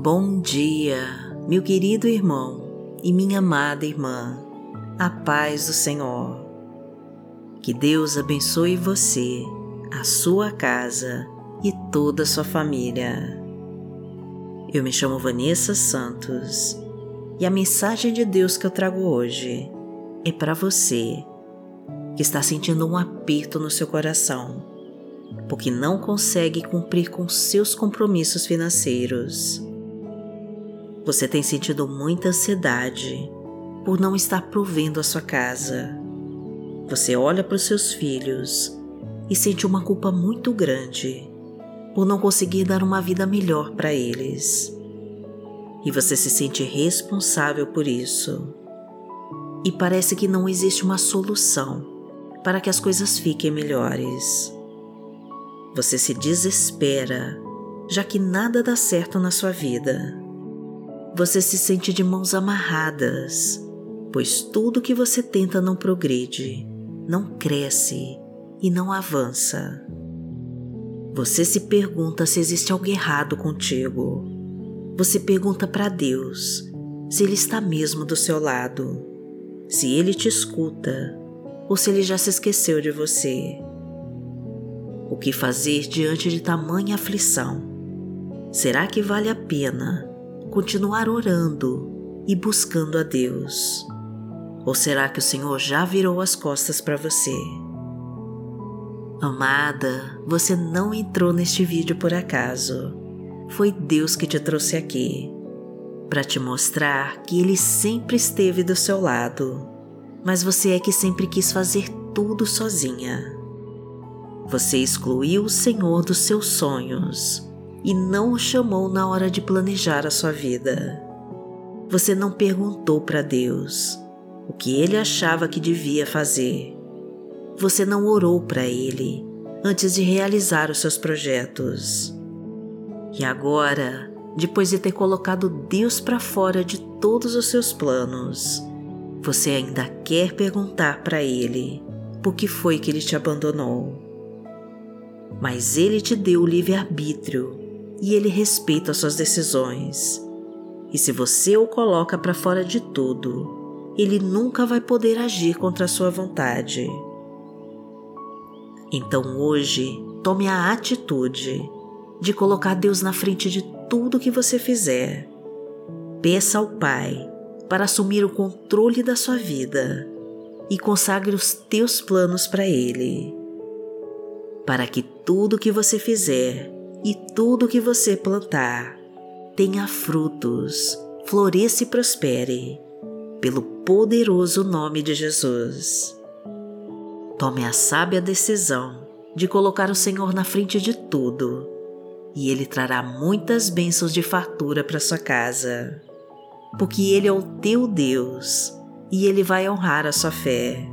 Bom dia, meu querido irmão e minha amada irmã, a paz do Senhor. Que Deus abençoe você, a sua casa e toda a sua família. Eu me chamo Vanessa Santos e a mensagem de Deus que eu trago hoje é para você que está sentindo um aperto no seu coração porque não consegue cumprir com seus compromissos financeiros você tem sentido muita ansiedade por não estar provendo a sua casa. Você olha para os seus filhos e sente uma culpa muito grande por não conseguir dar uma vida melhor para eles. E você se sente responsável por isso. E parece que não existe uma solução para que as coisas fiquem melhores. Você se desespera, já que nada dá certo na sua vida você se sente de mãos amarradas, pois tudo que você tenta não progride, não cresce e não avança. Você se pergunta se existe algo errado contigo. Você pergunta para Deus se Ele está mesmo do seu lado, se Ele te escuta ou se Ele já se esqueceu de você. O que fazer diante de tamanha aflição? Será que vale a pena continuar orando e buscando a Deus? Ou será que o Senhor já virou as costas para você? Amada, você não entrou neste vídeo por acaso. Foi Deus que te trouxe aqui para te mostrar que Ele sempre esteve do seu lado, mas você é que sempre quis fazer tudo sozinha. Você excluiu o Senhor dos seus sonhos e não o chamou na hora de planejar a sua vida. Você não perguntou para Deus o que ele achava que devia fazer. Você não orou para ele antes de realizar os seus projetos. E agora, depois de ter colocado Deus para fora de todos os seus planos, você ainda quer perguntar para ele por que foi que ele te abandonou. Mas ele te deu o livre-arbítrio e ele respeita suas decisões. E se você o coloca para fora de tudo, ele nunca vai poder agir contra a sua vontade. Então hoje, tome a atitude de colocar Deus na frente de tudo que você fizer. Peça ao Pai para assumir o controle da sua vida e consagre os teus planos para Ele. Para que tudo que você fizer e tudo que você plantar tenha frutos, floresça e prospere, pelo poderoso nome de Jesus. Tome a sábia decisão de colocar o Senhor na frente de tudo, e Ele trará muitas bênçãos de fartura para sua casa, porque Ele é o teu Deus e Ele vai honrar a sua fé.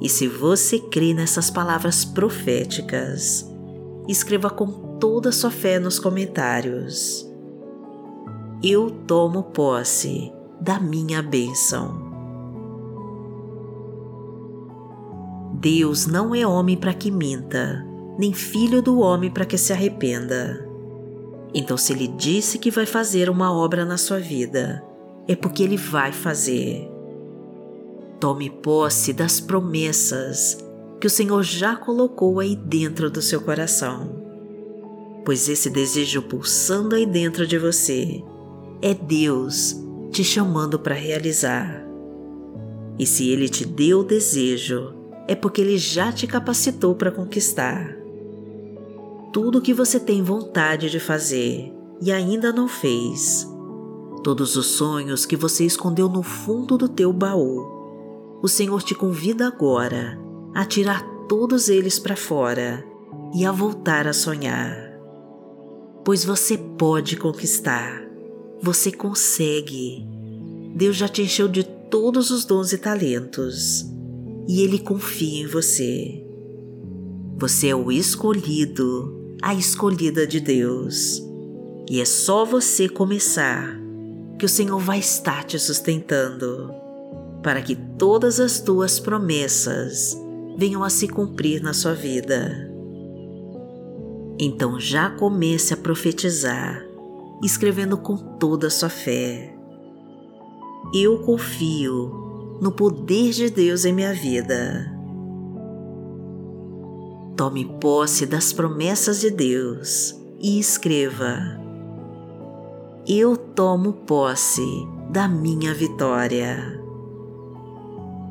E se você crê nessas palavras proféticas, escreva com toda a sua fé nos comentários. Eu tomo posse da minha bênção. Deus não é homem para que minta, nem filho do homem para que se arrependa. Então, se Ele disse que vai fazer uma obra na sua vida, é porque Ele vai fazer. Tome posse das promessas que o Senhor já colocou aí dentro do seu coração. Pois esse desejo pulsando aí dentro de você é Deus te chamando para realizar. E se Ele te deu o desejo, é porque Ele já te capacitou para conquistar. Tudo o que você tem vontade de fazer e ainda não fez, todos os sonhos que você escondeu no fundo do teu baú, o Senhor te convida agora a tirar todos eles para fora e a voltar a sonhar. Pois você pode conquistar, você consegue. Deus já te encheu de todos os dons e talentos e Ele confia em você. Você é o escolhido, a escolhida de Deus. E é só você começar que o Senhor vai estar te sustentando para que todas as tuas promessas venham a se cumprir na sua vida. Então já comece a profetizar escrevendo com toda a sua fé. Eu confio no poder de Deus em minha vida. Tome posse das promessas de Deus e escreva: Eu tomo posse da minha vitória.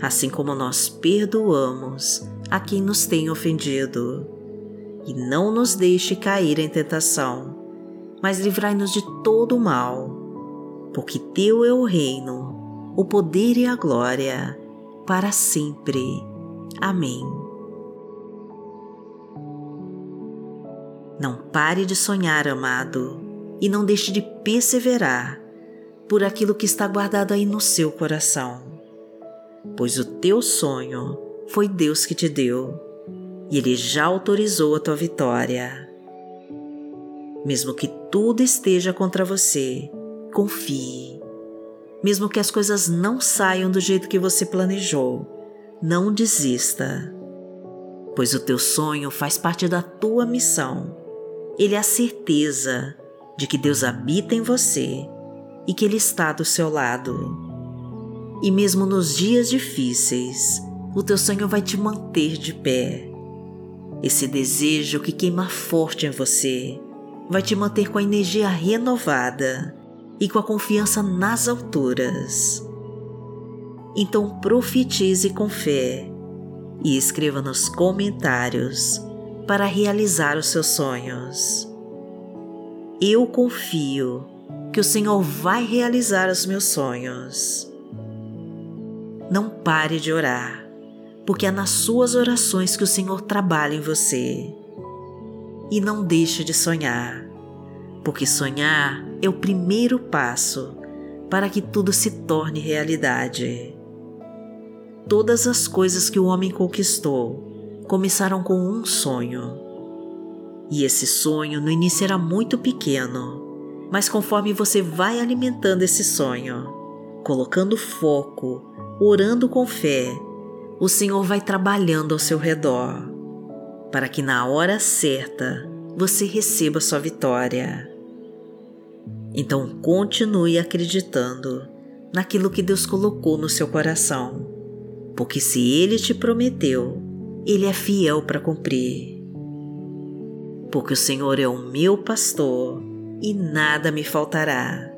assim como nós perdoamos a quem nos tem ofendido. E não nos deixe cair em tentação, mas livrai-nos de todo o mal, porque Teu é o reino, o poder e a glória, para sempre. Amém. Não pare de sonhar, amado, e não deixe de perseverar por aquilo que está guardado aí no seu coração, pois o teu sonho foi Deus que te deu e Ele já autorizou a tua vitória. Mesmo que tudo esteja contra você, confie. Mesmo que as coisas não saiam do jeito que você planejou, não desista, pois o teu sonho faz parte da tua missão ele é a certeza de que Deus habita em você e que Ele está do seu lado. E mesmo nos dias difíceis, o teu sonho vai te manter de pé. Esse desejo que queima forte em você vai te manter com a energia renovada e com a confiança nas alturas. Então profetize com fé e escreva nos comentários para realizar os seus sonhos. Eu confio que o Senhor vai realizar os meus sonhos. Não pare de orar, porque é nas suas orações que o Senhor trabalha em você. E não deixe de sonhar, porque sonhar é o primeiro passo para que tudo se torne realidade. Todas as coisas que o homem conquistou começaram com um sonho. E esse sonho no início era muito pequeno, mas conforme você vai alimentando esse sonho, colocando foco, orando com fé, o Senhor vai trabalhando ao seu redor, para que na hora certa você receba sua vitória. Então continue acreditando naquilo que Deus colocou no seu coração, porque se Ele te prometeu, ele é fiel para cumprir. Porque o Senhor é o meu pastor e nada me faltará.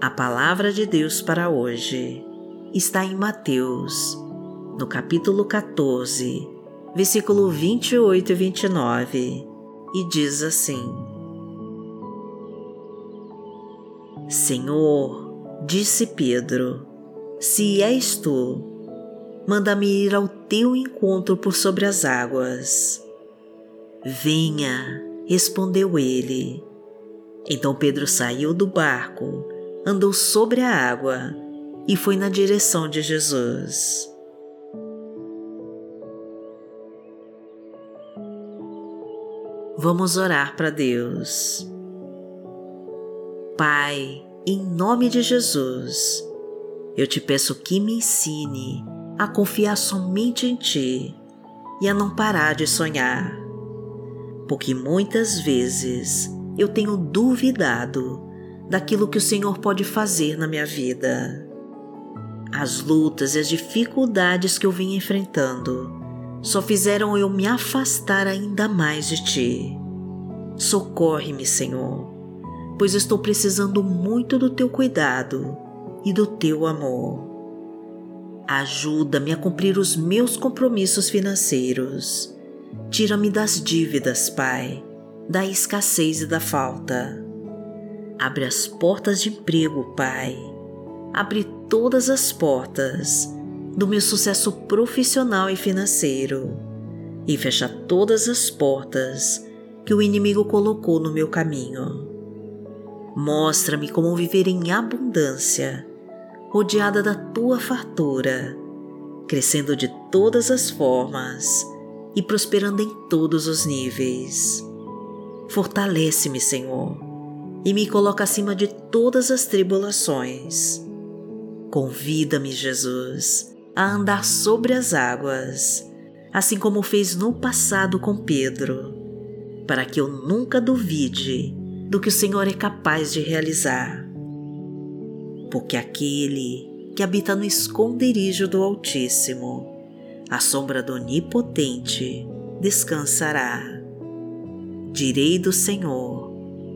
A palavra de Deus para hoje está em Mateus, no capítulo 14, versículo 28 e 29, e diz assim: Senhor, disse Pedro, se és tu, manda-me ir ao teu encontro por sobre as águas. Venha, respondeu ele. Então Pedro saiu do barco, andou sobre a água e foi na direção de Jesus. Vamos orar para Deus. Pai, em nome de Jesus, eu te peço que me ensine a confiar somente em Ti e a não parar de sonhar, porque muitas vezes eu tenho duvidado daquilo que o Senhor pode fazer na minha vida. As lutas e as dificuldades que eu vim enfrentando só fizeram eu me afastar ainda mais de ti. Socorre-me, Senhor, pois estou precisando muito do teu cuidado e do teu amor. Ajuda-me a cumprir os meus compromissos financeiros. Tira-me das dívidas, Pai, da escassez e da falta. Abre as portas de emprego, Pai. Abre todas as portas do meu sucesso profissional e financeiro e fecha todas as portas que o inimigo colocou no meu caminho. Mostra-me como viver em abundância, rodeada da tua fartura, crescendo de todas as formas e prosperando em todos os níveis. Fortalece-me, Senhor, e me coloca acima de todas as tribulações. Convida-me, Jesus, a andar sobre as águas, assim como fez no passado com Pedro, para que eu nunca duvide do que o Senhor é capaz de realizar. Porque aquele que habita no esconderijo do Altíssimo, à sombra do Onipotente, descansará. Direi do Senhor,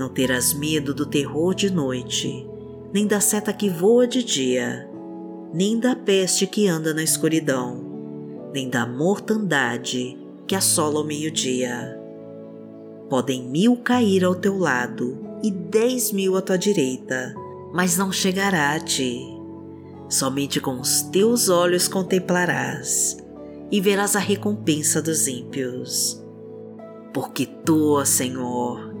Não terás medo do terror de noite, nem da seta que voa de dia, nem da peste que anda na escuridão nem da mortandade que assola o meio-dia. Podem mil cair ao teu lado e dez mil à tua direita, mas não chegará a ti. Somente com os teus olhos contemplarás e verás a recompensa dos ímpios. Porque tu, Senhor,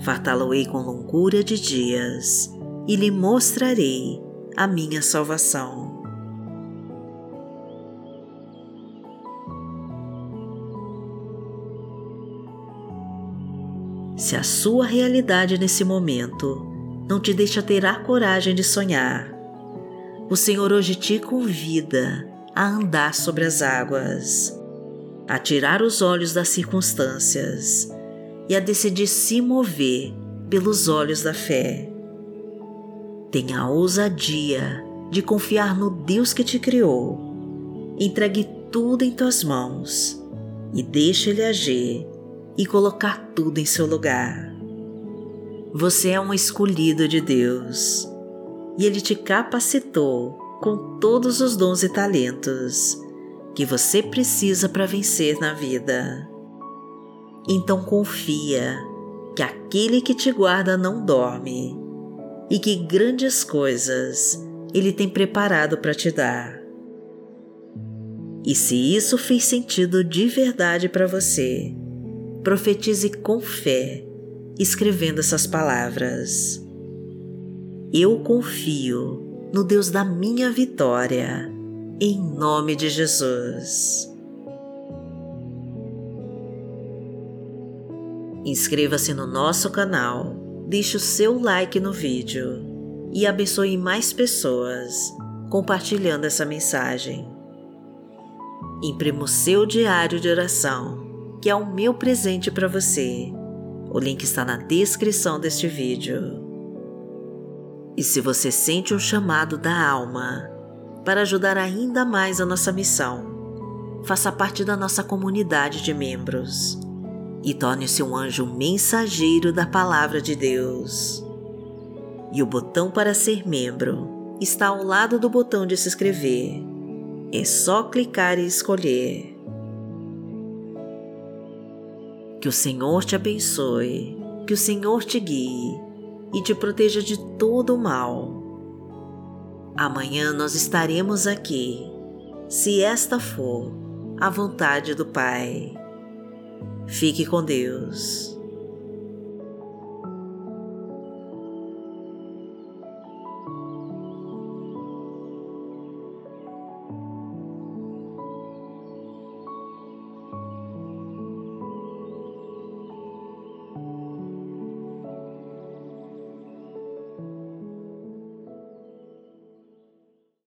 Fartá-lo-ei com longura de dias e lhe mostrarei a minha salvação. Se a sua realidade nesse momento não te deixa ter a coragem de sonhar, o Senhor hoje te convida a andar sobre as águas, a tirar os olhos das circunstâncias e a decidir se mover pelos olhos da fé. Tenha a ousadia de confiar no Deus que te criou. Entregue tudo em tuas mãos e deixe Ele agir e colocar tudo em seu lugar. Você é um escolhido de Deus e Ele te capacitou com todos os dons e talentos que você precisa para vencer na vida. Então confia que aquele que te guarda não dorme e que grandes coisas Ele tem preparado para te dar. E se isso fez sentido de verdade para você, profetize com fé, escrevendo essas palavras. Eu confio no Deus da minha vitória, em nome de Jesus. Inscreva-se no nosso canal, deixe o seu like no vídeo e abençoe mais pessoas compartilhando essa mensagem. Imprima o seu diário de oração, que é o meu presente para você. O link está na descrição deste vídeo. E se você sente um chamado da alma para ajudar ainda mais a nossa missão, faça parte da nossa comunidade de membros e torne-se um anjo mensageiro da Palavra de Deus. E o botão para ser membro está ao lado do botão de se inscrever. É só clicar e escolher. Que o Senhor te abençoe, que o Senhor te guie e te proteja de todo o mal. Amanhã nós estaremos aqui, se esta for a vontade do Pai. Fique com Deus.